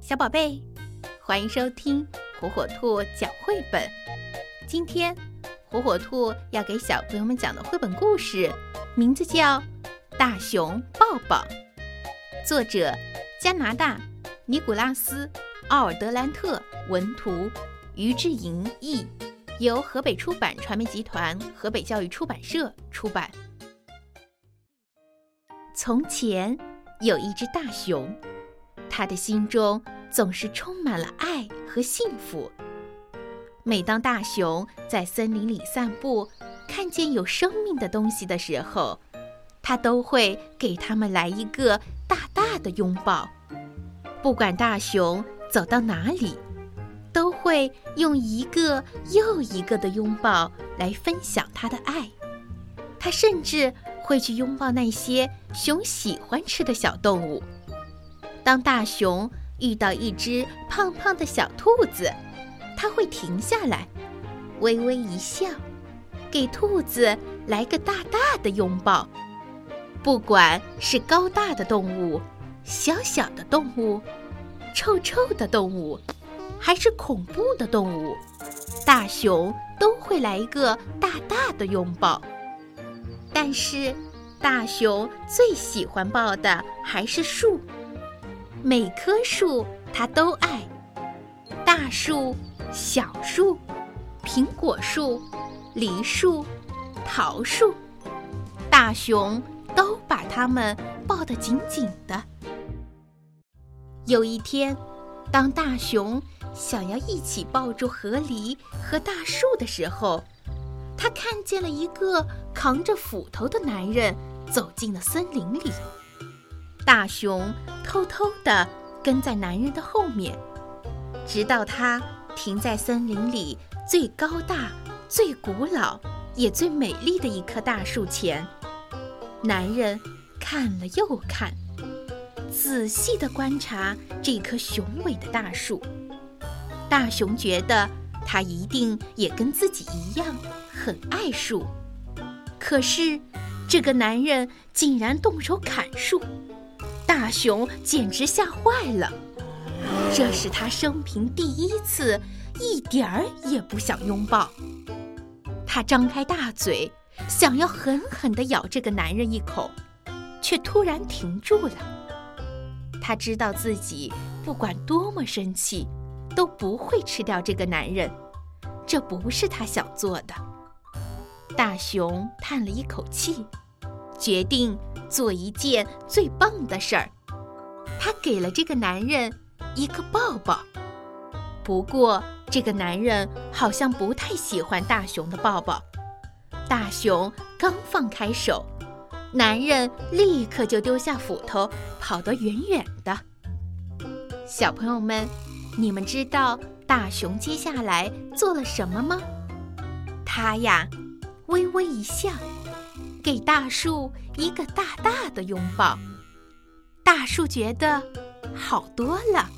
小宝贝，欢迎收听火火兔讲绘本。今天，火火兔要给小朋友们讲的绘本故事，名字叫《大熊抱抱》，作者加拿大尼古拉斯·奥尔德兰特文图，于志莹译，由河北出版传媒集团河北教育出版社出版。从前有一只大熊。他的心中总是充满了爱和幸福。每当大熊在森林里散步，看见有生命的东西的时候，他都会给他们来一个大大的拥抱。不管大熊走到哪里，都会用一个又一个的拥抱来分享他的爱。他甚至会去拥抱那些熊喜欢吃的小动物。当大熊遇到一只胖胖的小兔子，它会停下来，微微一笑，给兔子来个大大的拥抱。不管是高大的动物、小小的动物、臭臭的动物，还是恐怖的动物，大熊都会来一个大大的拥抱。但是，大熊最喜欢抱的还是树。每棵树它都爱，大树、小树、苹果树、梨树、桃树，大熊都把它们抱得紧紧的。有一天，当大熊想要一起抱住河狸和大树的时候，他看见了一个扛着斧头的男人走进了森林里。大熊偷偷地跟在男人的后面，直到他停在森林里最高大、最古老也最美丽的一棵大树前。男人看了又看，仔细地观察这棵雄伟的大树。大熊觉得他一定也跟自己一样很爱树，可是这个男人竟然动手砍树。熊简直吓坏了，这是他生平第一次一点儿也不想拥抱。他张开大嘴，想要狠狠地咬这个男人一口，却突然停住了。他知道自己不管多么生气，都不会吃掉这个男人，这不是他想做的。大熊叹了一口气。决定做一件最棒的事儿，他给了这个男人一个抱抱。不过，这个男人好像不太喜欢大熊的抱抱。大熊刚放开手，男人立刻就丢下斧头，跑得远远的。小朋友们，你们知道大熊接下来做了什么吗？他呀，微微一笑。给大树一个大大的拥抱，大树觉得好多了。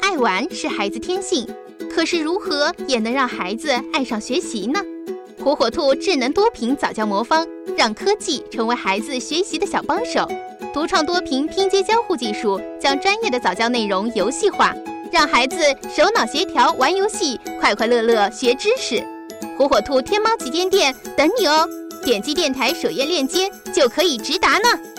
爱玩是孩子天性，可是如何也能让孩子爱上学习呢？火火兔智能多屏早教魔方，让科技成为孩子学习的小帮手。独创多屏拼接交互技术，将专业的早教内容游戏化。让孩子手脑协调玩游戏，快快乐乐学知识。火火兔天猫旗舰店等你哦！点击电台首页链接就可以直达呢。